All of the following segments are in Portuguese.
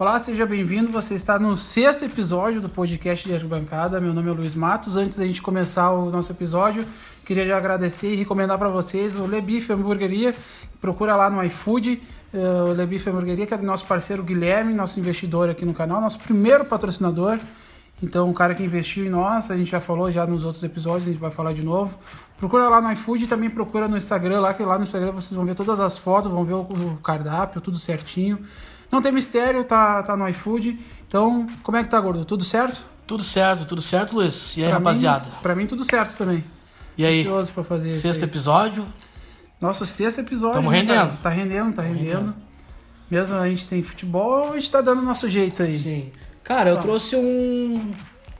Olá, seja bem-vindo. Você está no sexto episódio do podcast de Arquibancada. Meu nome é Luiz Matos. Antes da gente começar o nosso episódio, queria já agradecer e recomendar para vocês o Lebif Hamburgueria. Procura lá no iFood, uh, o Lebif Hamburgueria, que é do nosso parceiro Guilherme, nosso investidor aqui no canal, nosso primeiro patrocinador. Então, um cara que investiu em nós, a gente já falou já nos outros episódios, a gente vai falar de novo. Procura lá no iFood e também procura no Instagram, lá que lá no Instagram vocês vão ver todas as fotos, vão ver o cardápio, tudo certinho. Não tem mistério, tá, tá no iFood. Então, como é que tá, gordo? Tudo certo? Tudo certo, tudo certo, Luiz? E aí, pra rapaziada? Mim, pra mim, tudo certo também. E aí? Ansioso pra fazer Sexto episódio? Nosso sexto episódio. Tamo rendendo. Tá, tá rendendo, tá rendendo. rendendo. Mesmo a gente tem futebol, a gente tá dando nosso jeito aí. Sim. Cara, eu tá. trouxe um,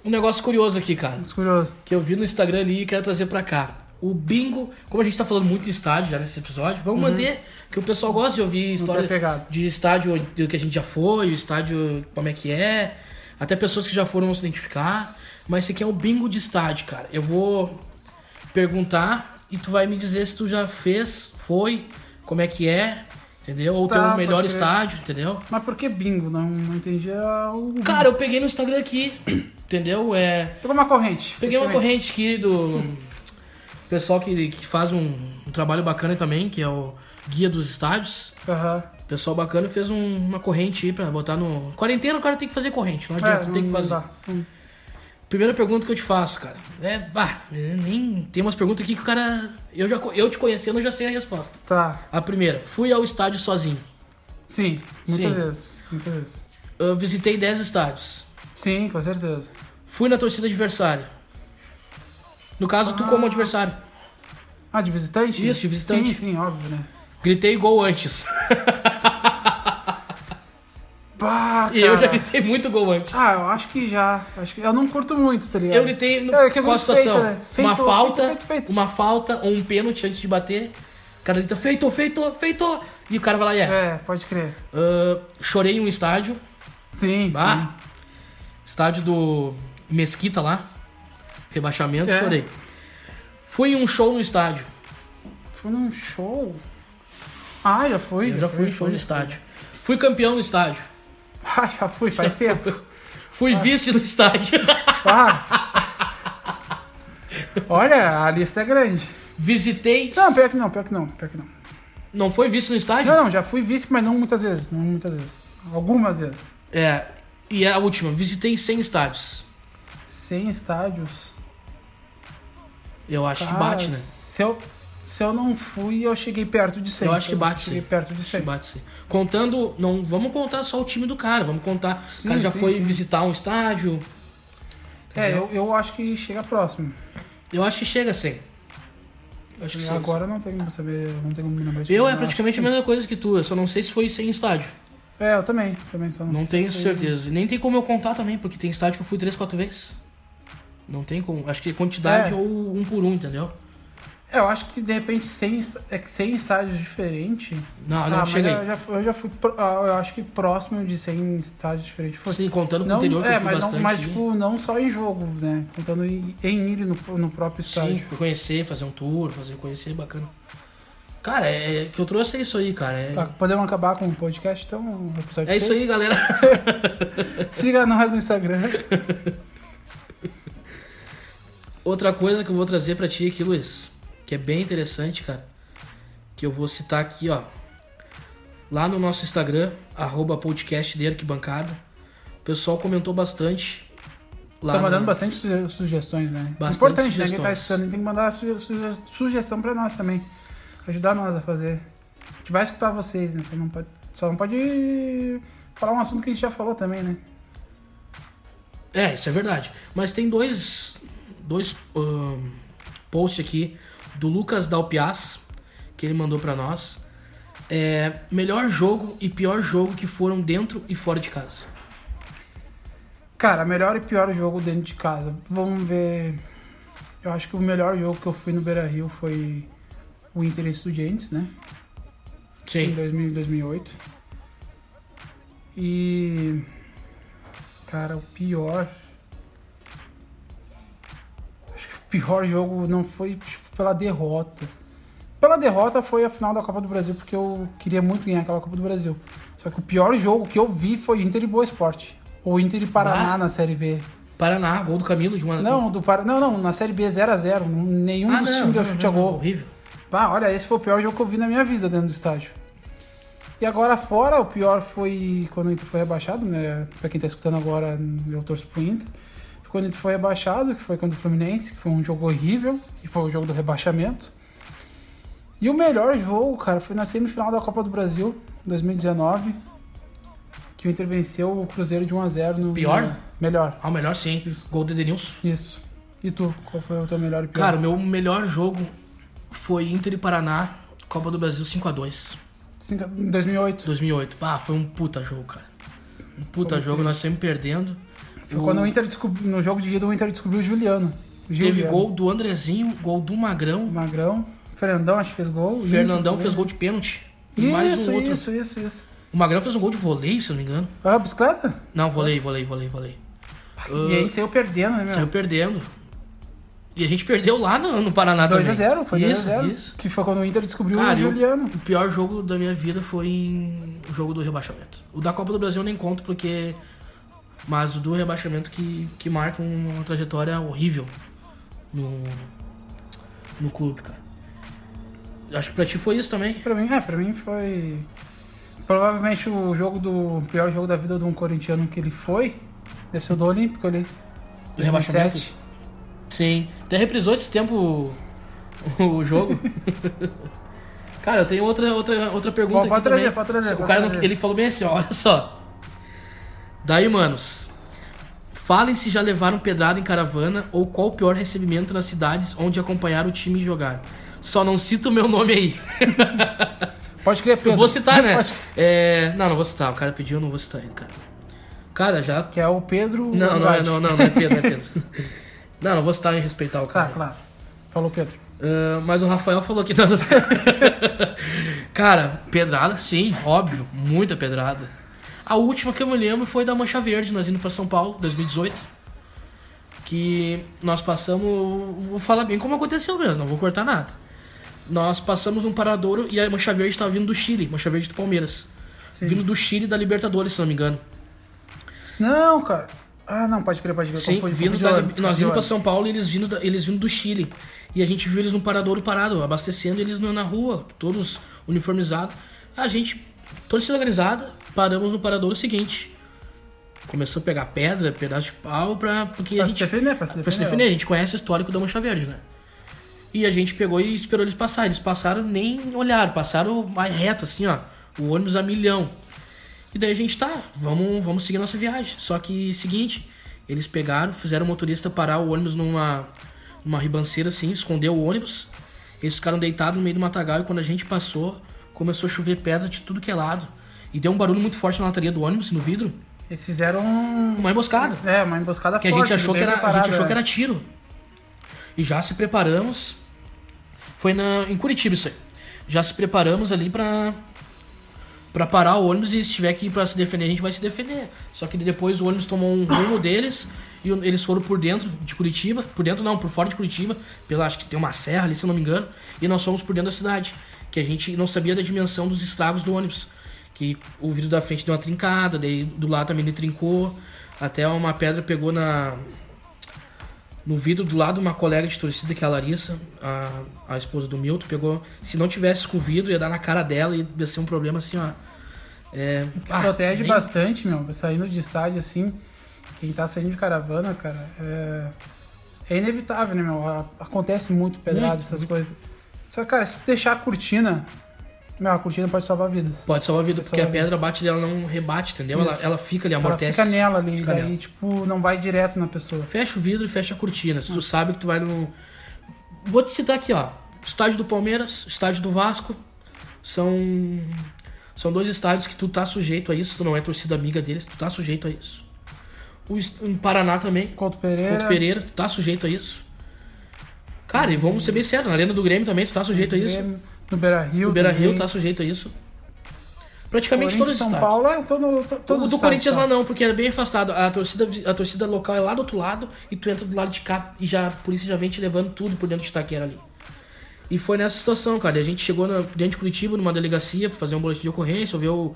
um negócio curioso aqui, cara. Curioso. Que eu vi no Instagram ali e quero trazer pra cá o bingo, como a gente tá falando muito de estádio já nesse episódio, vamos uhum. manter, que o pessoal gosta de ouvir história de estádio do que a gente já foi, o estádio como é que é, até pessoas que já foram vão se identificar, mas esse aqui é o bingo de estádio, cara. Eu vou perguntar e tu vai me dizer se tu já fez, foi, como é que é, entendeu? Ou tá, teu melhor estádio, entendeu? Mas por que bingo? Não, não entendi o... Cara, eu peguei no Instagram aqui, entendeu? É... Pegou uma corrente. Peguei uma corrente aqui do pessoal que, que faz um, um, trabalho bacana também, que é o Guia dos Estádios. Uhum. Pessoal bacana fez um, uma corrente aí pra botar no. Quarentena o cara tem que fazer corrente, não adianta, é, tem que fazer. Hum. Primeira pergunta que eu te faço, cara. É, bah, nem tem umas perguntas aqui que o cara. Eu, já, eu te conhecendo, eu já sei a resposta. Tá. A primeira, fui ao estádio sozinho. Sim, muitas Sim. vezes. Muitas vezes. Eu visitei 10 estádios. Sim, com certeza. Fui na torcida adversária. No caso, ah. tu como adversário. Ah, de visitante? Isso, de visitante. Sim, sim, óbvio, né? Gritei gol antes. Bah, e eu já gritei muito gol antes. Ah, eu acho que já. Acho que eu não curto muito, tá ligado? Eu gritei no, é, qual a situação? Feito, né? feito, uma falta, feito, feito, uma falta ou um pênalti antes de bater. O cara grita, feito, feito, feito. E o cara vai lá e é. É, pode crer. Uh, chorei em um estádio. Sim, bah, sim. Estádio do Mesquita lá rebaixamento, é. chorei. Fui em um show no estádio. Fui num show? Ah, já fui. Eu já, fui em show no estádio. Fui campeão no estádio. Ah, já fui, faz tempo. fui ah. vice no estádio. Ah. Olha, a lista é grande. Visitei. Não, pior que não, pior que não, pior que não. Não foi vice no estádio? Não, não, já fui vice, mas não muitas vezes. Não muitas vezes. Algumas vezes. É. E a última, visitei 100 estádios. 100 estádios? Eu acho Cara, que bate, né? Se eu, se eu não fui, eu cheguei perto de 100. Eu acho que bate, cheguei perto de 100. Bate, sim. Contando, não vamos contar só o time do cara, vamos contar. Sim, o cara já sim, foi sim. visitar um estádio. É, eu, eu acho que chega próximo. Eu acho que chega a 100. Eu acho que agora não tem como saber, não tem como me lembrar. Eu é praticamente a mesma coisa que tu, eu só não sei se foi sem estádio. É, eu também, também só não, não tenho certeza. Nem tem como eu contar também, porque tem estádio que eu fui 3, 4 vezes. Não tem como. Acho que quantidade é. ou um por um, entendeu? É, eu acho que de repente 100, é que 100 estádios diferentes. Não, não, ah, chega eu já, eu já, fui, ah, eu acho que próximo de 100 estádios diferentes. Foi. Sim, contando com o interior, é, que mas, bastante, não, mas tipo, não só em jogo, né? Contando em, em ir no, no próprio estádio. Sim, conhecer, fazer um tour, fazer conhecer, bacana. Cara, é, é, que eu trouxe é isso aí, cara. É... Tá, podemos acabar com o podcast, então? É isso aí, galera. Siga nós no Instagram. Outra coisa que eu vou trazer para ti aqui, Luiz, que é bem interessante, cara, que eu vou citar aqui, ó. Lá no nosso Instagram, arroba podcast de arquibancada, o pessoal comentou bastante. Lá tá mandando no... bastante sugestões, né? Bastante Importante, sugestões. né? Quem tá escutando tem que mandar suge sugestão para nós também. Ajudar nós a fazer. A gente vai escutar vocês, né? Você não pode, só não pode falar um assunto que a gente já falou também, né? É, isso é verdade. Mas tem dois, dois um, posts aqui do Lucas Dalpiaz, que ele mandou para nós. É, melhor jogo e pior jogo que foram dentro e fora de casa. Cara, melhor e pior jogo dentro de casa. Vamos ver. Eu acho que o melhor jogo que eu fui no Beira Rio foi o Inter Estudiantes, né? Sim. Em 2000, 2008. E. Cara, o pior pior jogo não foi tipo, pela derrota. Pela derrota foi a final da Copa do Brasil, porque eu queria muito ganhar aquela Copa do Brasil. Só que o pior jogo que eu vi foi Inter e Boa Esporte. Ou Inter e Paraná ah, na Série B. Paraná, gol do Camilo de uma. Não, do Par... não, não, na Série B 0x0. Nenhum ah, dos times deu chute a gol. Horrível. Ah, olha, esse foi o pior jogo que eu vi na minha vida dentro do estádio. E agora fora, o pior foi quando o Inter foi rebaixado, né? Pra quem tá escutando agora, eu torço pro Inter. Quando Inter foi rebaixado, que foi contra o Fluminense, que foi um jogo horrível, que foi o jogo do rebaixamento. E o melhor jogo, cara, foi na semifinal da Copa do Brasil, 2019, que o Inter venceu o Cruzeiro de 1x0 no. Pior? No... Melhor. Ah, o melhor sim. Isso. Gol do Edenilson. Isso. E tu, qual foi o teu melhor e pior? Cara, o meu melhor jogo foi Inter e Paraná, Copa do Brasil 5x2. Em 2008. 2008. Ah, foi um puta jogo, cara. Um puta foi jogo, nós sempre perdendo. Foi o... quando o Inter descobriu, no jogo de ida o Inter descobriu o Juliano. O Teve gol do Andrezinho, gol do Magrão. Magrão. Fernandão acho que fez gol. Fernandão fez gol de pênalti. Isso, um isso, isso, isso. O Magrão fez um gol de voleio, se eu não me engano. Ah, bicicleta? Não, voleio, voleio, voleio, voleio. Uh, e aí saiu perdendo, né, meu? Saiu perdendo. E a gente perdeu lá no, no Paraná 2 também. 2x0, foi 2x0. Que foi quando o Inter descobriu Cara, o Juliano. O pior jogo da minha vida foi o jogo do rebaixamento. O da Copa do Brasil eu nem conto porque. Mas o do rebaixamento que, que marca uma trajetória horrível no, no clube, cara. Acho que pra ti foi isso também. Pra mim, é, pra mim foi. Provavelmente o jogo do. O pior jogo da vida de um corintiano que ele foi. Deve ser o do Olímpico ali. Do rebaixamento. Sim. Até reprisou esse tempo o jogo. cara, eu tenho outra, outra, outra pergunta pode, aqui trazer, também. Pode trazer, o cara, trazer. ele falou bem assim, olha só. Daí, manos, falem se já levaram pedrada em caravana ou qual o pior recebimento nas cidades onde acompanharam o time jogar. Só não cita o meu nome aí. Pode crer, Pedro. Eu vou citar, né? Pode... É... Não, não vou citar. O cara pediu, eu não vou citar ele, cara. Cara, já... Que é o Pedro... Não, não, é, não, não, não é Pedro, não é Pedro. Não, não vou citar e respeitar o cara. Tá, claro. Falou Pedro. Uh, mas o Rafael falou que não. cara, pedrada, sim, óbvio. Muita pedrada. A última que eu me lembro foi da Mancha Verde, nós indo pra São Paulo, 2018. Que nós passamos. Vou falar bem como aconteceu mesmo, não vou cortar nada. Nós passamos num paradouro e a Mancha Verde estava vindo do Chile, Mancha Verde do Palmeiras. Sim. Vindo do Chile da Libertadores, se não me engano. Não, cara. Ah, não, pode crer, pode crer. Sim, vindo da, nós indo pra São Paulo e eles vindo, da, eles vindo do Chile. E a gente viu eles no paradouro parado, abastecendo eles na rua, todos uniformizados. A gente, torcida organizada, paramos no paradouro seguinte. Começou a pegar pedra, pedaço de pau pra. Porque pra a gente, se defender, pra se defender. Pra se defender. A gente conhece o histórico da Mancha Verde, né? E a gente pegou e esperou eles passarem. Eles passaram, nem olharam, passaram mais reto, assim, ó. O ônibus a milhão. E daí a gente tá, vamos, vamos seguir nossa viagem. Só que, seguinte, eles pegaram, fizeram o motorista parar o ônibus numa, numa ribanceira assim, escondeu o ônibus. Eles ficaram deitados no meio do matagal e quando a gente passou, começou a chover pedra de tudo que é lado. E deu um barulho muito forte na lataria do ônibus, no vidro. Eles fizeram uma emboscada. É, uma emboscada que forte. a gente achou que era, a gente achou é. que era tiro. E já se preparamos. Foi na, em Curitiba isso aí. Já se preparamos ali pra, para parar o ônibus e se tiver que ir para se defender, a gente vai se defender. Só que depois o ônibus tomou um rumo deles e eles foram por dentro de Curitiba, por dentro não, por fora de Curitiba, pela acho que tem uma serra ali, se eu não me engano, e nós fomos por dentro da cidade, que a gente não sabia da dimensão dos estragos do ônibus, que o vidro da frente deu uma trincada, daí do lado também ele trincou, até uma pedra pegou na no vidro do lado uma colega de torcida que é a Larissa, a, a esposa do Milton, pegou. Se não tivesse com o vidro, ia dar na cara dela e ia ser um problema assim, ó. É, ah, protege nem... bastante, meu. Saindo de estádio assim, quem tá saindo de caravana, cara, é, é inevitável, né, meu? Acontece muito pedrada, essas muito. coisas. Só que, cara, se deixar a cortina não, a cortina pode salvar vidas. Pode salvar vida, porque salvar a pedra vidas. bate e ela não rebate, entendeu? Ela, ela fica ali, amortece. Ela fica nela ali, fica daí, nela. tipo, não vai direto na pessoa. Fecha o vidro e fecha a cortina. Se tu sabe que tu vai no. Vou te citar aqui, ó. Estádio do Palmeiras, estádio do Vasco. São. São dois estádios que tu tá sujeito a isso, tu não é torcida amiga deles, tu tá sujeito a isso. O em Paraná também. Couto Pereira. Couto Pereira, tu tá sujeito a isso. Cara, e vamos ser bem sérios, na Arena do Grêmio também tu tá sujeito a isso. No Beira Rio. No Beira Rio tá sujeito a isso. Praticamente todos os São Paulo é todo, todo O do Corinthians lá não, porque era bem afastado. A torcida, a torcida local é lá do outro lado e tu entra do lado de cá e já, a polícia já vem te levando tudo por dentro de Itaquera ali. E foi nessa situação, cara. A gente chegou na, dentro de Curitiba, numa delegacia, pra fazer um boletim de ocorrência, ver o,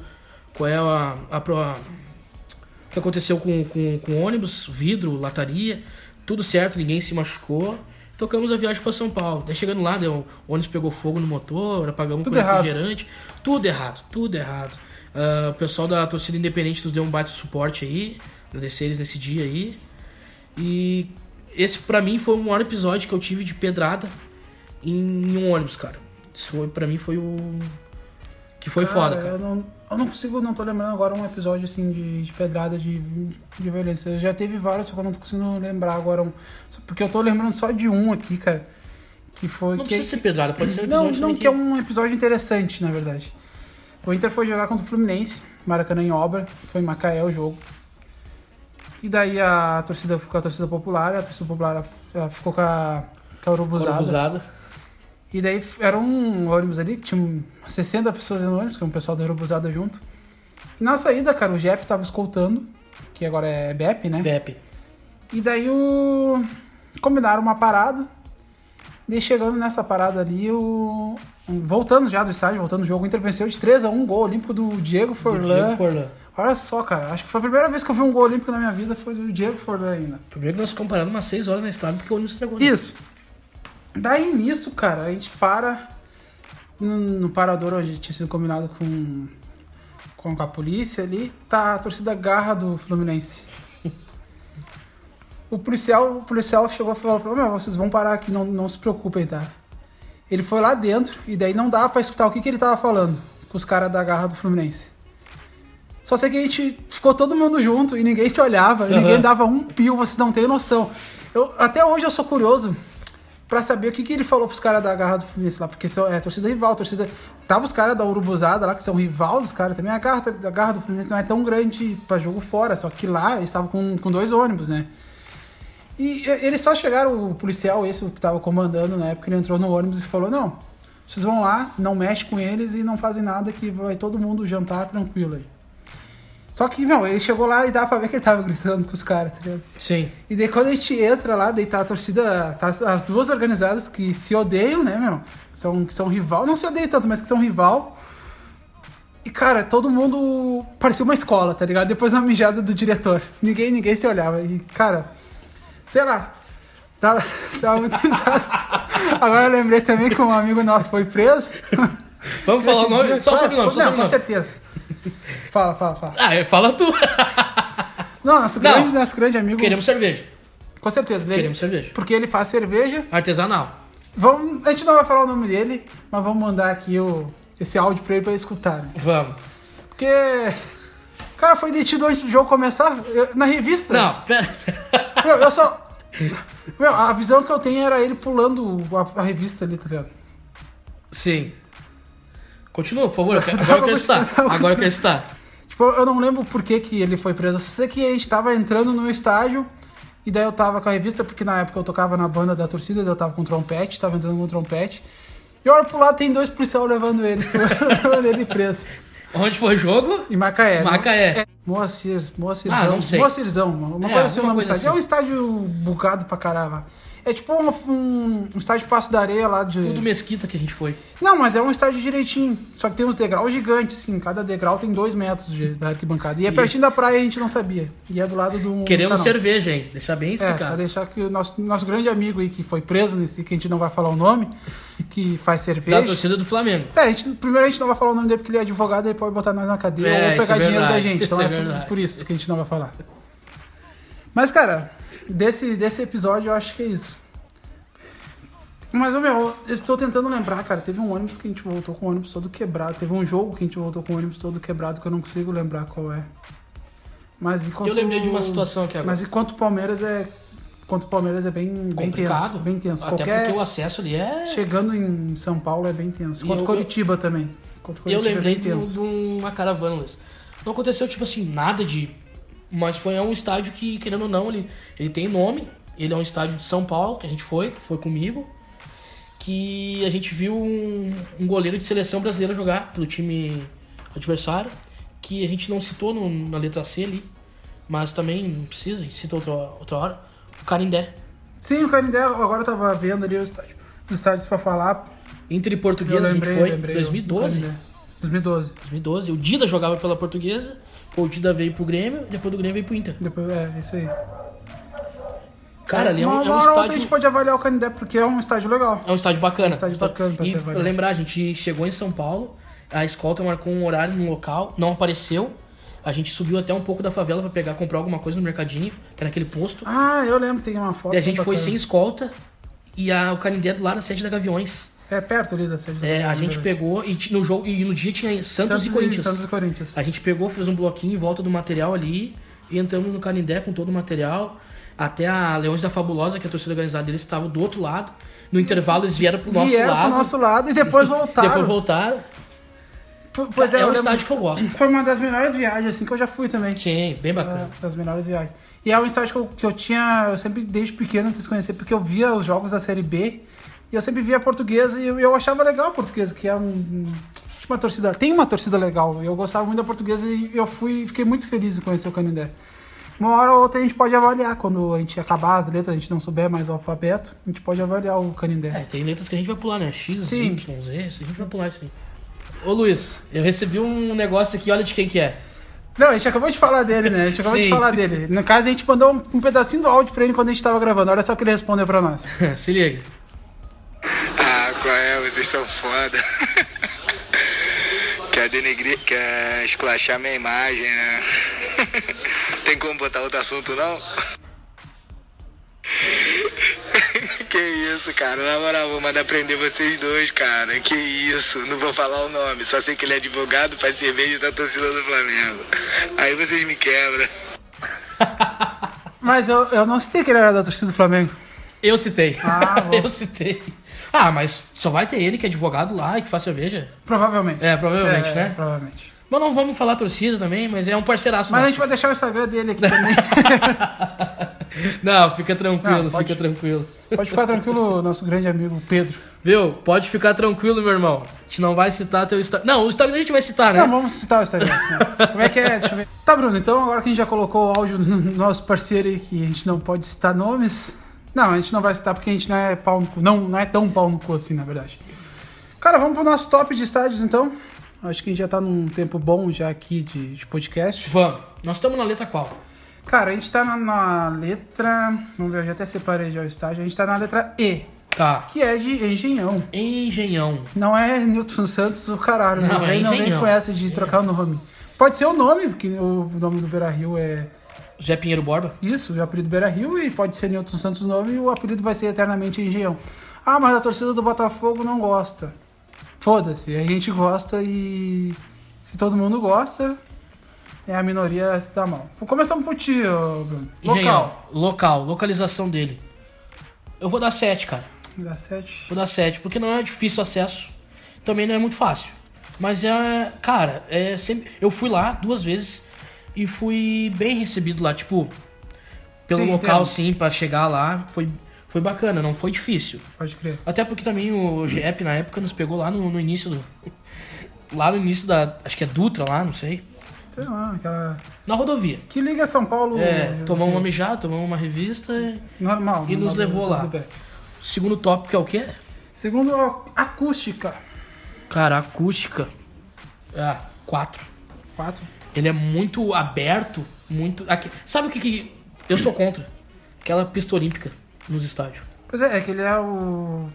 qual é a, a, a o que aconteceu com, com, com ônibus, vidro, lataria, tudo certo, ninguém se machucou. Tocamos a viagem para São Paulo. Daí chegando lá, deu, o ônibus pegou fogo no motor, apagamos tudo com refrigerante. Tudo errado, tudo errado. Uh, o pessoal da torcida independente nos deu um baita suporte aí. Agradecer eles nesse dia aí. E esse para mim foi o maior episódio que eu tive de pedrada em, em um ônibus, cara. Isso foi, pra mim foi o. Que foi cara, foda, cara. Eu não, eu não consigo, não tô lembrando agora um episódio assim de, de pedrada de, de violência. Já teve vários, só que eu não tô conseguindo lembrar agora. Um, porque eu tô lembrando só de um aqui, cara. Que foi. Não que, precisa ser pedrada, pode ser um episódio. Não, não que é um episódio interessante, na verdade. O Inter foi jogar contra o Fluminense, Maracanã em obra, foi em Macaé o jogo. E daí a torcida ficou a torcida popular, a torcida popular ficou com a, com a urubuzada. urubuzada. E daí era um ônibus ali, que tinha 60 pessoas no ônibus, que é um pessoal da urubuzada junto. E na saída, cara, o JEP tava escoltando, que agora é BEP, né? BEP. E daí o... combinaram uma parada. E daí chegando nessa parada ali, o... voltando já do estádio, voltando do jogo, o Inter venceu de 3 a 1 gol olímpico do Diego Forlan. Diego Forlan. Olha só, cara, acho que foi a primeira vez que eu vi um gol olímpico na minha vida, foi do Diego Forlan ainda. Primeiro que nós comparamos umas 6 horas na estrada porque o ônibus entregou. Né? Isso. Daí nisso, cara, a gente para no, no parador onde tinha sido combinado com, com a polícia ali, tá a torcida garra do Fluminense. O policial, o policial chegou e falou meu, vocês vão parar aqui, não, não se preocupem, tá? Ele foi lá dentro e daí não dá para escutar o que, que ele tava falando com os caras da garra do Fluminense. Só sei que a gente ficou todo mundo junto e ninguém se olhava, uhum. ninguém dava um pio, vocês não têm noção. Eu, até hoje eu sou curioso para saber o que, que ele falou pros caras da Garra do Fluminense lá, porque são, é torcida rival, torcida. Tava os caras da Urubuzada lá, que são rival dos caras também. A Garra, a Garra do Fluminense não é tão grande para jogo fora, só que lá eles estavam com, com dois ônibus, né? E eles só chegaram, o policial, esse que tava comandando na época, ele entrou no ônibus e falou: Não, vocês vão lá, não mexe com eles e não fazem nada, que vai todo mundo jantar tranquilo aí. Só que, meu, ele chegou lá e dá pra ver que ele tava gritando com os caras, tá ligado? Sim. E daí quando a gente entra lá, daí tá a torcida, tá as duas organizadas que se odeiam, né, meu? São, que são rival, não se odeiam tanto, mas que são rival. E, cara, todo mundo parecia uma escola, tá ligado? Depois da mijada do diretor. Ninguém, ninguém se olhava. E, cara, sei lá, tava, tava muito risado. Agora eu lembrei também que um amigo nosso foi preso. Vamos falar o nome? Dia, só o sobrenome, só Não, com certeza. Fala, fala, fala. Ah, é, fala tu. Não, nosso grande, não. nosso grande amigo. Queremos cerveja. Com certeza. Ele, Queremos cerveja. Porque ele faz cerveja. Artesanal. Vamos, a gente não vai falar o nome dele, mas vamos mandar aqui o, esse áudio pra ele pra ele escutar. Né? Vamos. Porque. Cara, foi detido antes do jogo começar. Eu, na revista. Não, pera. Meu, eu só. Meu, a visão que eu tenho era ele pulando a, a revista ali, tá ligado? Sim. Continua, por favor. Agora eu quero estar. Agora eu quero estar. Tipo, eu não lembro por que, que ele foi preso. Eu sei que a gente tava entrando no estádio e daí eu tava com a revista, porque na época eu tocava na banda da torcida, eu tava com trompete, tava entrando com trompete. E olha pro lado, tem dois policiais levando ele, levando ele preso. Onde foi o jogo? Em Macaé. Né? Macaé. É, Moacir, Moacirzão. Ah, não sei. Moacirzão, uma é, coisa assim, uma coisa assim. É um estádio bugado pra caralho lá. É tipo um, um, um estádio de Passo da Areia lá de. Tudo mesquita que a gente foi. Não, mas é um estádio direitinho. Só que tem uns degraus gigantes, assim. Cada degrau tem dois metros de, da arquibancada. E é pertinho da praia a gente não sabia. E é do lado do. Queremos cerveja, hein? Deixar bem explicado. É, pra deixar que o nosso, nosso grande amigo aí que foi preso nesse, que a gente não vai falar o nome, que faz cerveja. Da torcida do Flamengo. É, a gente, primeiro a gente não vai falar o nome dele porque ele é advogado e pode botar nós na cadeia é, ou pegar é dinheiro da gente. Então é, é por, por isso que a gente não vai falar. Mas, cara, desse, desse episódio eu acho que é isso. Mas, meu, eu estou tentando lembrar, cara. Teve um ônibus que a gente voltou com o ônibus todo quebrado. Teve um jogo que a gente voltou com o ônibus todo quebrado que eu não consigo lembrar qual é. Mas enquanto. Eu lembrei de uma situação aqui agora. Mas enquanto o Palmeiras é. Enquanto o Palmeiras é bem, bem tenso. Bem tenso. Até Qualquer... porque o acesso ali é. Chegando em São Paulo é bem tenso. Quanto eu, Curitiba eu... também. Quanto Curitiba eu lembrei é bem tenso. de uma caravana, Luiz. Não aconteceu, tipo assim, nada de. Mas foi um estádio que, querendo ou não, ele, ele tem nome. Ele é um estádio de São Paulo, que a gente foi, foi comigo que a gente viu um, um goleiro de seleção brasileira jogar pelo time adversário, que a gente não citou no, na letra C ali, mas também não precisa, a gente cita outra, outra hora, o Carindé. Sim, o Carindé, agora eu tava vendo ali os estádios, os estádios pra falar. Inter e Português, lembrei, a gente foi, lembrei 2012. 2012. 2012. O Dida jogava pela Portuguesa, o Dida veio pro Grêmio, depois do Grêmio veio pro Inter. Depois, é, isso aí. Cara, ali é um, uma, é um estádio... a gente pode avaliar o Canindé porque é um estádio legal. É um estádio bacana. É um estádio bacana pra e ser avaliado. lembrar, a gente chegou em São Paulo, a escolta marcou um horário no local, não apareceu. A gente subiu até um pouco da favela pra pegar, comprar alguma coisa no mercadinho, que era aquele posto. Ah, eu lembro, tem uma foto. E a gente foi bacana. sem escolta e a, o Canindé do lado da sede da Gaviões. É perto ali da sede É, a gente né? pegou e no jogo e no dia tinha Santos, Santos e Corinthians. Santos e Corinthians. A gente pegou, fez um bloquinho em volta do material ali e entramos no Canindé com todo o material. Até a Leões da Fabulosa, que é a torcida organizada deles, estava do outro lado. No intervalo eles vieram pro nosso Vieram lado. pro nosso lado e depois voltaram. Depois voltaram. P- Pois é, é um estádio que eu gosto. Foi uma das melhores viagens, assim, que eu já fui também. Sim, bem bacana. É, das melhores viagens. E é um estádio que eu, que eu tinha, eu sempre desde pequeno quis conhecer, porque eu via os jogos da Série B e eu sempre via a portuguesa e eu, eu achava legal a portuguesa, que é um, um- uma torcida, tem uma torcida legal. Eu gostava muito da portuguesa e eu fui, fiquei muito feliz em conhecer o Canindé. Uma hora ou outra a gente pode avaliar, quando a gente acabar as letras, a gente não souber mais o alfabeto, a gente pode avaliar o Canindé. É, tem letras que a gente vai pular, né? X, Sim. Y, Z, a gente vai pular isso aí. Ô Luiz, eu recebi um negócio aqui, olha de quem que é. Não, a gente acabou de falar dele, né? A gente acabou de Sim. falar dele. No caso, a gente mandou um, um pedacinho do áudio pra ele quando a gente tava gravando. Olha só o que ele respondeu pra nós. Se liga. Ah, qual é? Vocês são foda. quer denegrir, quer esculachar minha imagem, né? Tem como botar outro assunto, não? que isso, cara. Na moral, vou mandar prender vocês dois, cara. Que isso. Não vou falar o nome. Só sei que ele é advogado pra cerveja da torcida do Flamengo. Aí vocês me quebram. Mas eu, eu não citei que ele era da torcida do Flamengo. Eu citei. Ah, eu citei. Ah, mas só vai ter ele que é advogado lá e que faz cerveja. Provavelmente. É, provavelmente, É, né? Provavelmente. Mas não vamos falar torcida também, mas é um parceiraço Mas a nosso. gente vai deixar o Instagram dele aqui também. Não, fica tranquilo, Não, pode- fica tranquilo. Pode ficar tranquilo, nosso grande amigo Pedro. Viu? Pode ficar tranquilo, meu irmão. A gente não vai citar teu Instagram. Não, o Instagram a gente vai citar, né? Não, vamos citar o Instagram. Como é que é? Deixa eu ver. Tá, Bruno, então agora que a gente já colocou o áudio do nosso parceiro aí, que a gente não pode citar nomes. Não, a gente não vai citar porque a gente não é pau no cu. Não, não é tão pau no cu assim, na verdade. Cara, vamos pro nosso top de estádios então. Acho que a gente já tá num tempo bom já aqui de, de podcast. Vamos. Nós estamos na letra qual? Cara, a gente tá na, na letra. Vamos ver, eu já até separei já o estádio. A gente tá na letra E, Tá. que é de Engenhão. Engenhão. Não é Newton Santos o caralho. Não, Não, é vem, não Engenhão. com essa de trocar o nome. Pode ser o nome, porque o nome do Beira Rio é Zé Pinheiro Borba. isso, o apelido Beira Rio, e pode ser Newton Santos o nome, e o apelido vai ser eternamente Engenhão. Ah, mas a torcida do Botafogo não gosta. Foda-se, a gente gosta e se todo mundo gosta, é a minoria se dá mal. Vou começar por ti, Bruno. Engenhão. Local. Local. Localização dele. Eu vou dar 7, cara. Dá sete. Vou dar 7, porque não é difícil acesso. Também não é muito fácil. Mas é. Cara, é sempre. Eu fui lá duas vezes e fui bem recebido lá. Tipo, pelo Sim, local, entendo. sim, pra chegar lá. Foi, foi bacana, não foi difícil. Pode crer. Até porque também o GEP na época nos pegou lá no, no início do. Lá no início da. Acho que é Dutra lá, não sei. Sei lá, aquela. Na rodovia. Que liga São Paulo. É, tomamos uma mijada, tomamos uma revista. e- Normal. E nos normal, levou tudo lá. Segundo tópico é o quê? Segundo, acústica. Cara, acústica. Ah, 4. Quatro. Ele é muito aberto, muito. aqui- Sabe o que, que. Eu sou contra? Aquela pista olímpica nos estádios. Pois é, é que ele é o.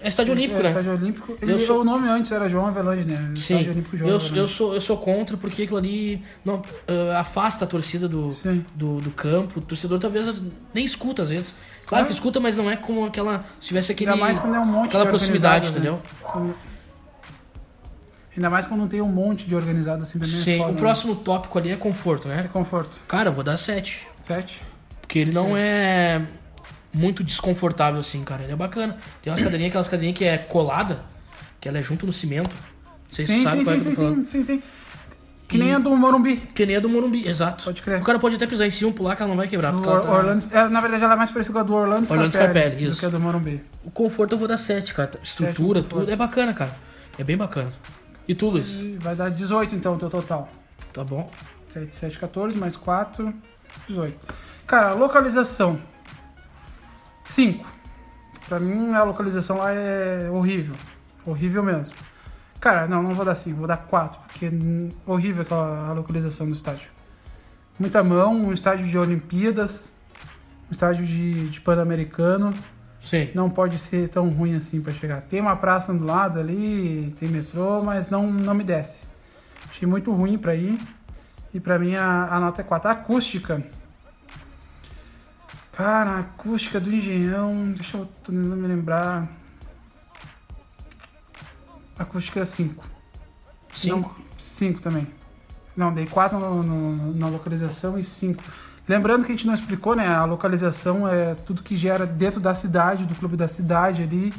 É estádio olímpico, é, né? Estádio Olímpico. Ele, Eu sou- O nome antes era João Avelange, né? Sim, Estádio Olímpico João eu, Avelange. eu, sou, eu sou contra porque aquilo ali não, ah, afasta a torcida do, do, do campo. O torcedor talvez nem escuta às vezes. Claro Ah. que escuta, mas não é como aquela. Se tivesse aquele. Ainda mais quando é um monte aquela de proximidade, organizados, entendeu? né? Ainda mais quando não tem um monte de organizado assim também. é Sim, foda, o né? próximo tópico ali é conforto, É né? conforto. Cara, eu vou dar 7. Sete. Porque ele não é muito desconfortável assim, cara. Ele é bacana. Tem umas cadeirinhas, aquelas cadeirinhas que é colada, que ela é junto no cimento. Não sei se Sim, sabe sim, é sim, sim, sim, sim, sim. Que nem a do Morumbi. Que nem a do Morumbi, exato. Pode crer. O cara pode até pisar em cima, pular, que ela não vai quebrar. Do tá- Orlando, é, na verdade, ela é mais parecida com a do Orlando, Orlando Scarpelli, Scarpelli, do isso. que a do Morumbi. O conforto eu vou dar 7, cara. Estrutura, conforto. tudo. É bacana, cara. É bem bacana. E tu, Luiz? E Vai dar 18, então, o teu total. Tá bom? 7, 7, 14, mais 4, 18. Cara, localização. 5. Pra mim, a localização lá é horrível. Horrível mesmo. Cara, não, não vou dar 5, vou dar 4, porque é horrível aquela localização do estádio. Muita mão, um estádio de Olimpíadas, um estádio de, de Pan-Americano. Sim. Não pode ser tão ruim assim para chegar. Tem uma praça do lado ali, tem metrô, mas não, não me desce. Achei muito ruim para ir. E para mim a, a, nota é 4. A acústica. Cara, a acústica do Engenhão. Deixa eu tentando me lembrar. A acústica é 5. 5? 5 também. Não, dei 4 na localização e 5 Lembrando que a gente não explicou, né? A localização é tudo que gera dentro da cidade, do clube da cidade ali.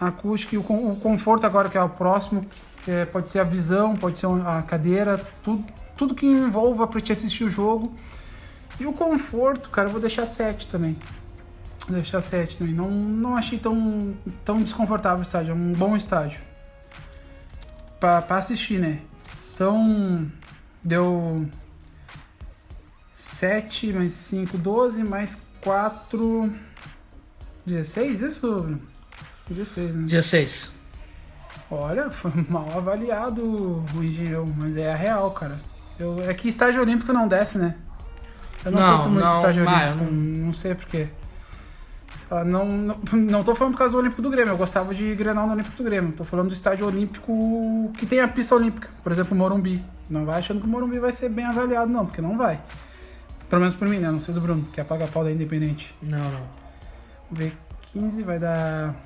A acústica e o, o conforto agora que é o próximo, é, pode ser a visão, pode ser a cadeira, tudo, tudo que envolva para te assistir o jogo. E o conforto, cara, eu vou deixar 7 também. Vou deixar 7 também. Não, não achei tão, tão desconfortável o estádio. É um bom estádio. para assistir, né? Então, deu 7 mais 5, 12, mais 4, 16, isso? 16, né? 16. Olha, foi mal avaliado o engenheiro, mas é a real, cara. Eu, é que estágio olímpico não desce, né? Eu não, não curto muito não, estágio olímpico, não... não sei porquê. Não, não, não tô falando por causa do Olímpico do Grêmio, eu gostava de Grenal no Olímpico do Grêmio. Tô falando do estádio olímpico que tem a pista olímpica, por exemplo, o Morumbi. Não vai achando que o Morumbi vai ser bem avaliado, não, porque não vai. Pelo menos por mim, né? Não sei do Bruno, que é paga pau da Independente. Não, não. Vamos ver, 15 vai dar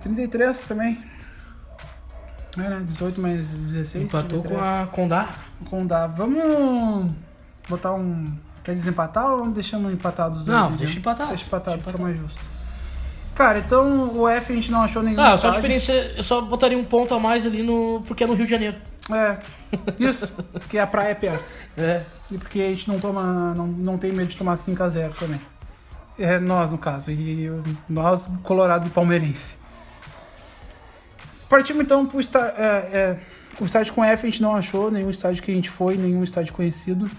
33 também. É, né? 18 mais 16. Empatou 33. com a Condá. Condá. Vamos botar um. Quer desempatar ou deixamos empatados os dois? Não, deixa empatado. Deixa empatado, deixa fica mais justo. Cara, então o F a gente não achou nenhum. Ah, só a diferença. Eu só botaria um ponto a mais ali no. Porque é no Rio de Janeiro. É. Isso. porque a praia é perto. É. E porque a gente não toma. não, não tem medo de tomar 5x0 também. É nós, no caso. E nós, Colorado e Palmeirense. Partimos então pro estádio. É, é, o estádio com F a gente não achou, nenhum estádio que a gente foi, nenhum estádio conhecido.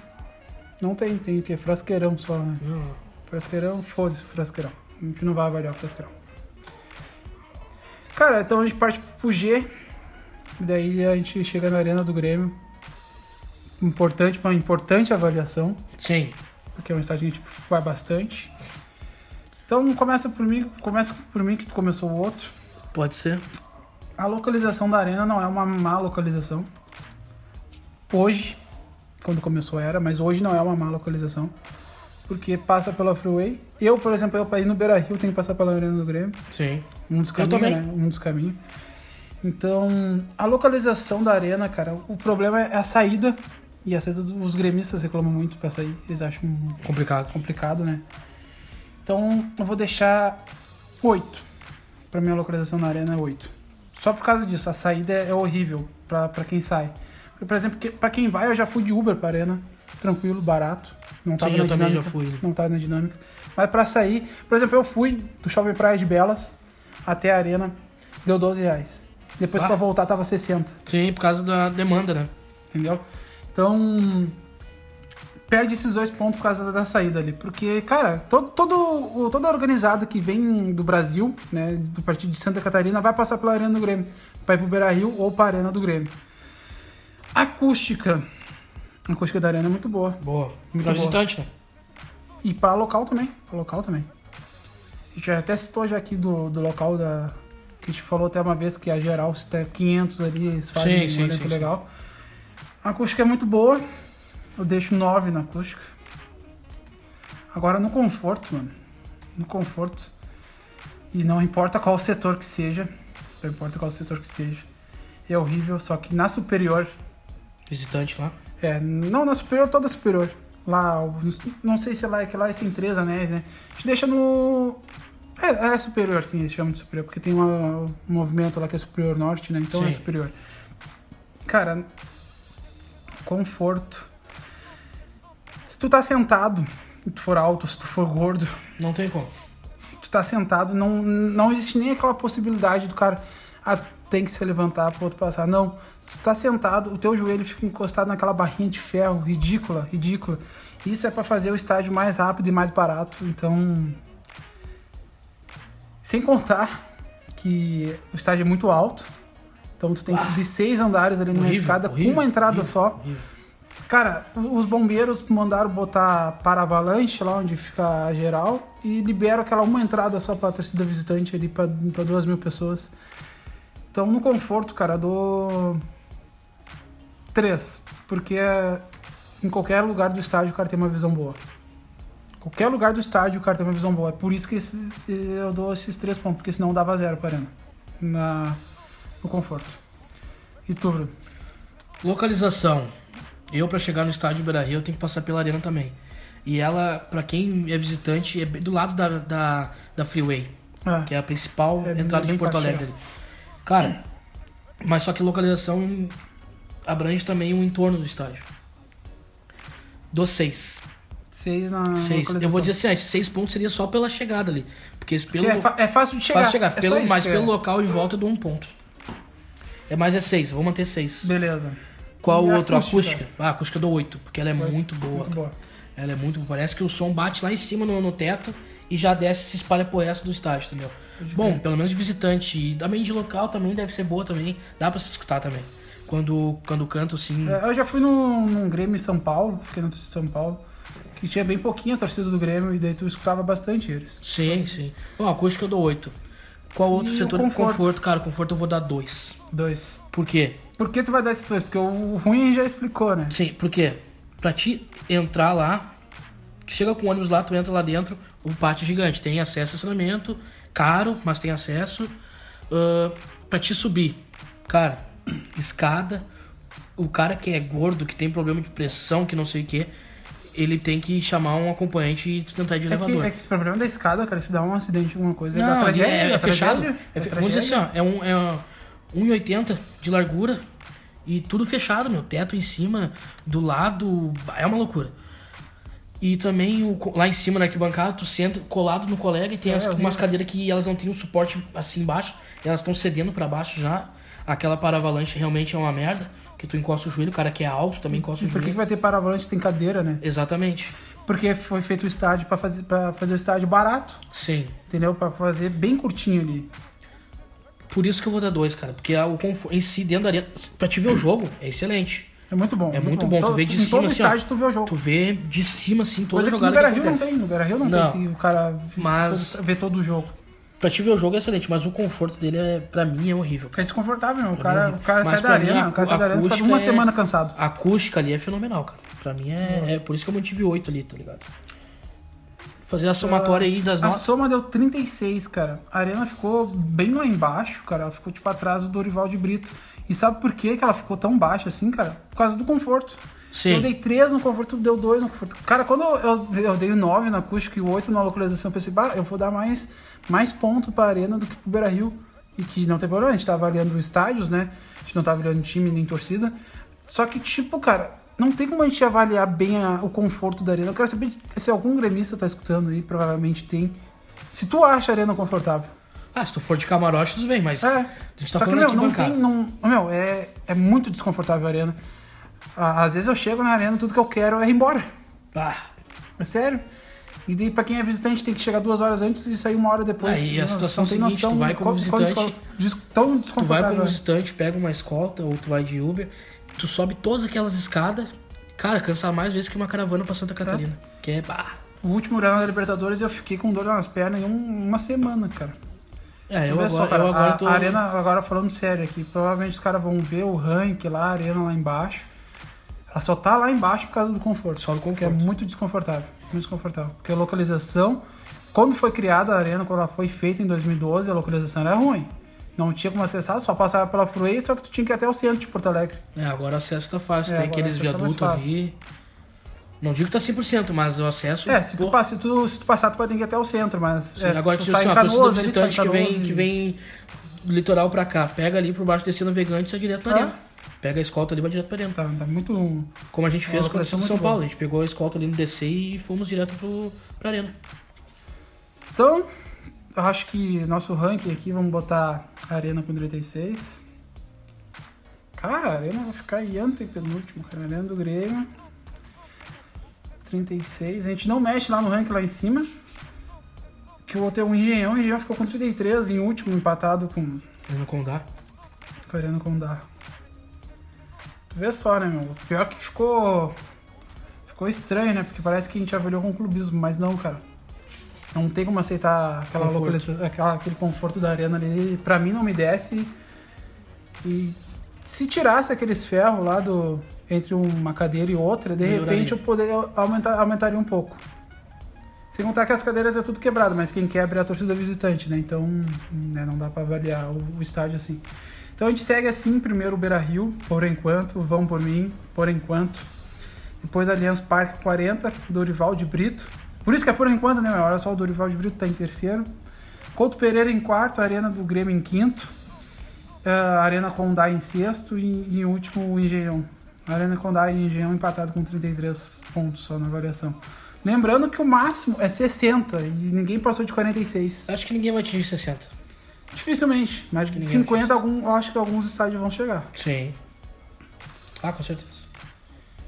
Não tem, tem o quê? Frasqueirão só, né? Não. Frasqueirão, foda-se frasqueirão. A gente não vai avaliar o frasqueirão. Cara, então a gente parte pro G. Daí a gente chega na arena do Grêmio. Importante, uma importante avaliação. Sim. Porque é um estádio que a gente vai bastante. Então começa por mim, começa por mim que tu começou o outro. Pode ser. A localização da arena não é uma má localização. Hoje, quando começou era, mas hoje não é uma má localização. Porque passa pela Freeway. Eu, por exemplo, eu para ir no Beira Rio tenho que passar pela Arena do Grêmio. Sim. Um dos caminhos, né? Um dos caminhos. Então, a localização da arena, cara, o problema é a saída. E a saída dos gremistas reclamam muito pra sair. Eles acham complicado. Complicado, né? Então, eu vou deixar 8. Pra minha localização na arena é 8. Só por causa disso, a saída é horrível pra, pra quem sai. Por exemplo, que, pra quem vai, eu já fui de Uber pra arena. Tranquilo, barato. Não tava Sim, na eu dinâmica. já fui. Não tava na dinâmica. Mas pra sair, por exemplo, eu fui do Shopping Praia de Belas até a arena, deu 12 reais. Depois ah. pra voltar tava 60. Sim, por causa da demanda, né? Entendeu? Então, perde esses dois pontos por causa da saída ali. Porque, cara, todo, todo, toda organizada que vem do Brasil, né, do partido de Santa Catarina, vai passar pela Arena do Grêmio. Vai pro Beira Rio ou pra Arena do Grêmio. Acústica. A acústica da arena é muito boa. Boa. Muito pra visitante, né? E pra local também. Pra local também. A gente já até citou já aqui do, do local da. Que a gente falou até uma vez que a geral, se tem 500 ali, eles fazem sim, um evento legal. Sim. A acústica é muito boa. Eu deixo 9 na acústica. Agora no conforto, mano. No conforto. E não importa qual setor que seja. Não importa qual setor que seja. É horrível, só que na superior. Visitante lá? É, não na superior, toda superior. Lá, não sei se lá é que lá é sem três anéis, né? A gente deixa no. É, é superior, sim, eles chamam de superior, porque tem uma, um movimento lá que é superior norte, né? Então é sim. é superior. Cara, conforto tu tá sentado e tu for alto, se tu for gordo. Não tem como. Tu tá sentado, não, não existe nem aquela possibilidade do cara. Ah, tem que se levantar pro outro passar. Não. Se tu tá sentado, o teu joelho fica encostado naquela barrinha de ferro ridícula, ridícula. Isso é para fazer o estádio mais rápido e mais barato. Então. Sem contar que o estádio é muito alto. Então tu tem que ah, subir seis andares ali numa horrível, escada horrível, com uma entrada horrível, só. Cara, os bombeiros mandaram botar para avalanche lá onde fica a geral e liberam aquela uma entrada só pra torcida visitante ali pra duas mil pessoas. Então no conforto, cara, dou três. Porque em qualquer lugar do estádio o cara tem uma visão boa. Qualquer lugar do estádio o cara tem uma visão boa. É por isso que esse, eu dou esses três pontos, porque senão dava zero pra arena. Na, no conforto. E tu, Bruno? Localização. Eu, para chegar no estádio Beira Rio, eu tenho que passar pela arena também. E ela, para quem é visitante, é do lado da, da, da Freeway, é. que é a principal é entrada de Porto Alegre. Cara, mas só que localização abrange também o entorno do estádio. Do seis. Seis na seis. Eu vou dizer assim, ah, esses seis pontos seria só pela chegada ali. Porque, pelo, porque é, é, fácil de chegar. Fácil de chegar. É pelo, mas pelo local em volta eu dou um ponto. É mais é seis, vou manter seis. Beleza. Qual o outro? Acústica. acústica. Ah, a acústica do 8, porque ela é 8. muito boa. Muito boa. Ela é muito boa. Parece que o som bate lá em cima no, no teto e já desce e se espalha pro resto do estádio, entendeu? Bom, pelo menos de visitante. E também de local também deve ser boa também. Dá pra se escutar também. Quando, quando canto, assim. É, eu já fui num, num Grêmio em São Paulo, fiquei no São Paulo que tinha bem pouquinho a torcida do Grêmio e daí tu escutava bastante eles. Sim, sim. Bom, acústica eu dou 8. Qual outro e setor de conforto? conforto? Cara, conforto eu vou dar 2. 2. Por quê? Por que tu vai dar esse dois? Porque o ruim já explicou, né? Sim, por quê? Pra te entrar lá, tu chega com o ônibus lá, tu entra lá dentro, o pátio gigante. Tem acesso a estacionamento, caro, mas tem acesso. Uh, pra te subir, cara, escada. O cara que é gordo, que tem problema de pressão, que não sei o que, ele tem que chamar um acompanhante e tentar de é elevador. Que, é que esse problema da escada, cara, se dá um acidente, alguma coisa, não, é, tragédia, é, é, fechado. É, é vamos dizer assim, ó, é um, é 1,80 de largura e tudo fechado, meu. Teto em cima, do lado. É uma loucura. E também o, lá em cima na arquibancada, tu senta colado no colega e tem é, as, umas cadeiras que elas não têm um suporte assim embaixo, elas estão cedendo para baixo já. Aquela para-avalanche realmente é uma merda, que tu encosta o joelho, o cara que é alto também encosta e o joelho. Por que vai ter para-avalanche tem cadeira, né? Exatamente. Porque foi feito o estádio para fazer, pra fazer o estádio barato. Sim. Entendeu? Para fazer bem curtinho ali. Por isso que eu vou dar dois, cara. Porque o conforto em si dentro da arena, pra te ver o jogo, é excelente. É muito bom. É muito, bom. bom. Tu vê de em cima todo assim. Estágio, ó, tu vê o jogo. Tu vê de cima assim toda Coisa jogada. no Beira Rio não tem. No Beira Rio não, não. tem assim, o cara mas... vê todo o jogo. Pra te ver o jogo é excelente, mas o conforto dele, é, pra mim, é horrível. É desconfortável. O cara, o cara sai da arena, o cara sai da arena fica uma é... semana cansado. A acústica ali é fenomenal, cara. Pra mim é, é por isso que eu mantive oito ali, tá ligado? Fazer a somatória aí das notas. A soma deu 36, cara. A arena ficou bem lá embaixo, cara. Ela ficou tipo atrás do Dorival de Brito. E sabe por que ela ficou tão baixa assim, cara? Por causa do conforto. Sim. Eu dei 3 no conforto, deu 2 no conforto. Cara, quando eu, eu, eu dei 9 na acústica e 8 na localização, eu pensei, bah, eu vou dar mais, mais ponto pra arena do que pro Beira Rio. E que não tem problema, a gente tá avaliando estádios, né? A gente não tá avaliando time nem torcida. Só que, tipo, cara, não tem como a gente avaliar bem a, o conforto da arena. Eu quero saber se algum gremista tá escutando aí, provavelmente tem. Se tu acha a arena confortável. Ah, se tu for de camarote, tudo bem, mas. É. A gente tá Só falando que, meu, não tem. Não, meu, é, é muito desconfortável a arena. Às vezes eu chego na arena, tudo que eu quero é ir embora. Ah. É sério. E daí, pra quem é visitante, tem que chegar duas horas antes e sair uma hora depois. Aí a situação é seguinte, noção, tu vai como visitante. Tão tu vai como visitante, pega uma escolta ou tu vai de Uber tu sobe todas aquelas escadas, cara, cansa mais vezes que uma caravana pra Santa Catarina. É. Que é bah. O último ano da Libertadores eu fiquei com dor nas pernas em um, uma semana, cara. É, eu agora, só, cara, eu agora a, tô... a arena, agora falando sério aqui, provavelmente os caras vão ver o rank lá, a arena lá embaixo. Ela só tá lá embaixo por causa do conforto. Só do conforto. Que é muito desconfortável. Muito desconfortável. Porque a localização, quando foi criada a arena, quando ela foi feita em 2012, a localização era ruim. Não tinha como acessar, só passava pela Fruei, só que tu tinha que ir até o centro de Porto Alegre. É, agora o acesso tá fácil, é, tem aqueles é viadutos ali. Não digo que tá 100%, mas o acesso. É, se tu, passa, se tu, se tu passar, tu vai ter que ir até o centro, mas. Sim, é, agora, tu sai em Canoas, ele sai que vem, que vem do litoral pra cá, pega ali por baixo desse navegante e sai direto pra dentro. Pega a escolta ali e vai direto pra dentro. Tá, tá muito. Como a gente fez com a São Paulo, bom. a gente pegou a escolta ali no DC e fomos direto pro, pra arena. Então, eu acho que nosso ranking aqui, vamos botar Arena com 36. Cara, a Arena vai ficar em penúltimo, cara. Arena do Grêmio. 36. A gente não mexe lá no ranking lá em cima. Que o outro é um Engenhão. O Engenhão ficou com 33 em último, empatado com. No Condá. com a Arena Condá. Tu vê só, né, meu? Pior que ficou. Ficou estranho, né? Porque parece que a gente avaliou com clubismo, mas não, cara. Não tem como aceitar aquela localização, aquela, aquele conforto da arena ali. Pra mim não me desce. E se tirasse aqueles ferros lá do. Entre uma cadeira e outra, de repente eu poderia aumentar, aumentaria um pouco. Sem contar que as cadeiras é tudo quebrado, mas quem quebra é a torcida visitante, né? Então né, não dá para avaliar o, o, estádio assim. Então a gente segue assim, primeiro o Beira Rio, por enquanto, vão por mim, por enquanto. Depois Allianz Parque 40, Dorival de Brito. Por isso que é por enquanto, né? Olha só, o Dorival de Brito tá em terceiro. Couto Pereira em quarto, Arena do Grêmio em quinto. Uh, Arena Condá em sexto e, em último o Engenhão. Arena Condá e Engenhão empatado com 33 pontos só na avaliação. Lembrando que o máximo é 60 e ninguém passou de 46. Acho que ninguém vai atingir 60. Dificilmente, mas 50 algum, eu acho que alguns estádios vão chegar. Sim. Ah, com certeza.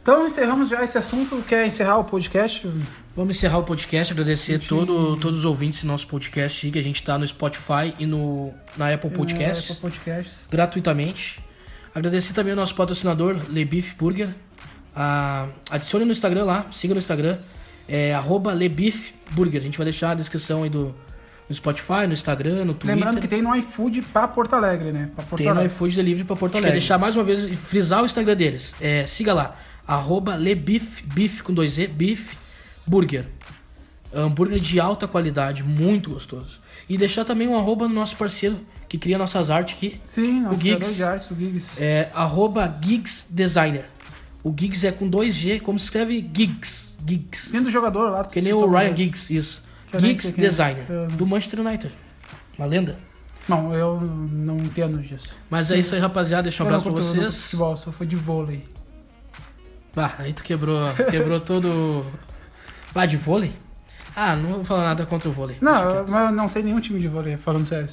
Então encerramos já esse assunto. Quer encerrar o podcast? Vamos encerrar o podcast, agradecer gente... todo, todos os ouvintes do nosso podcast, que a gente está no Spotify e no, na Apple Podcasts. Apple Podcasts. Gratuitamente. Agradecer também ao nosso patrocinador, Le Beef Burger. Ah, adicione no Instagram lá, siga no Instagram, é arroba Burger. A gente vai deixar a descrição aí do, no Spotify, no Instagram, no Twitter. Lembrando que tem no iFood para Porto Alegre, né? Porto tem Alegre. no iFood Delivery para Porto Alegre. Quer deixar mais uma vez, frisar o Instagram deles. É, siga lá, arroba Lebif, beef com dois E, beef burger. Hambúrguer de alta qualidade, muito gostoso. E deixar também um arroba no nosso parceiro que cria nossas artes aqui. Sim, nosso Gigs. de artes, o Gigs. É arroba Gigs Designer. O Gigs é com dois G, como se escreve Gigs. Gigs. Vindo do jogador lá. Que nem o Ryan. Giggs, isso. Giggs Designer, eu... do Manchester United. Uma lenda. Não, eu não entendo disso. Mas é isso aí, rapaziada. Deixa um abraço pra vocês. Futebol, só foi de vôlei. Ah, aí tu quebrou, quebrou todo. Ah, de vôlei? Ah, não vou falar nada contra o vôlei. Não, mas eu não sei nenhum time de vôlei, falando sério.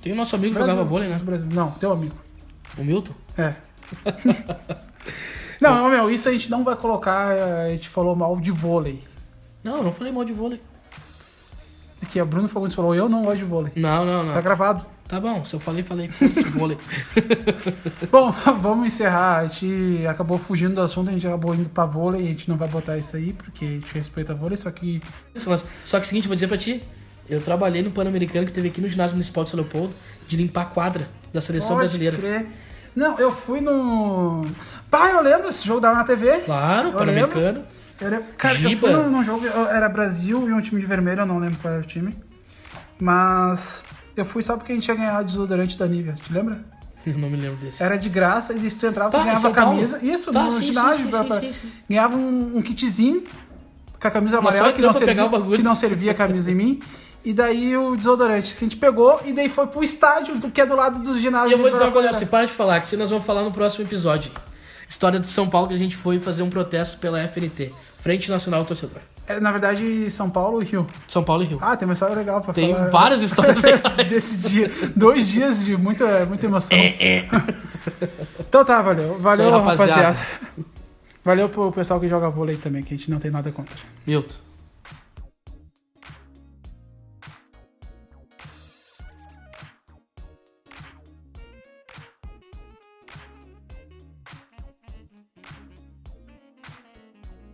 Tem o nosso amigo que jogava vôlei, né? Brasil. Não, teu amigo. O Milton? É. não, meu, isso a gente não vai colocar. A gente falou mal de vôlei. Não, eu não falei mal de vôlei. Aqui, a Bruno Fagundes falou: eu não gosto de vôlei. Não, não, não. Tá gravado. Tá bom, se eu falei, falei. vôlei. bom, vamos encerrar. A gente acabou fugindo do assunto, a gente acabou indo pra vôlei. A gente não vai botar isso aí, porque a gente respeita vôlei, só que. Só que é o seguinte, vou dizer pra ti. Eu trabalhei no Pan-Americano que teve aqui no ginásio municipal de São Leopoldo de limpar a quadra da seleção Pode brasileira. Crer. Não, eu fui no. Pai, eu lembro, esse jogo dava na TV. Claro, Pan-Americano. Cara, Giba. eu fui num, jogo, era Brasil e um time de vermelho, eu não lembro qual era o time. Mas eu fui só porque a gente ia ganhar desodorante da Nivea, te lembra? Eu não me lembro desse. Era de graça, e se tu entrava, tá, tu ganhava a camisa. Isso, tá, no sim, ginásio. Sim, pra, sim, sim, Ganhava um, um, kitzinho com a camisa amarela que não, servia, que não servia a camisa em mim. E daí o desodorante que a gente pegou e daí foi pro estádio, que é do lado do ginásio. E eu vou dizer uma coisa, você para de falar, que se nós vamos falar no próximo episódio. História de São Paulo que a gente foi fazer um protesto pela FNT, Frente Nacional Torcedor. É, na verdade, São Paulo e Rio. São Paulo e Rio. Ah, tem uma história legal pra tem falar. Tem várias histórias legais. Desse dia. Dois dias de muita, muita emoção. É, é. então tá, valeu. Valeu, Sim, rapaziada. rapaziada. Valeu pro pessoal que joga vôlei também, que a gente não tem nada contra. Milton.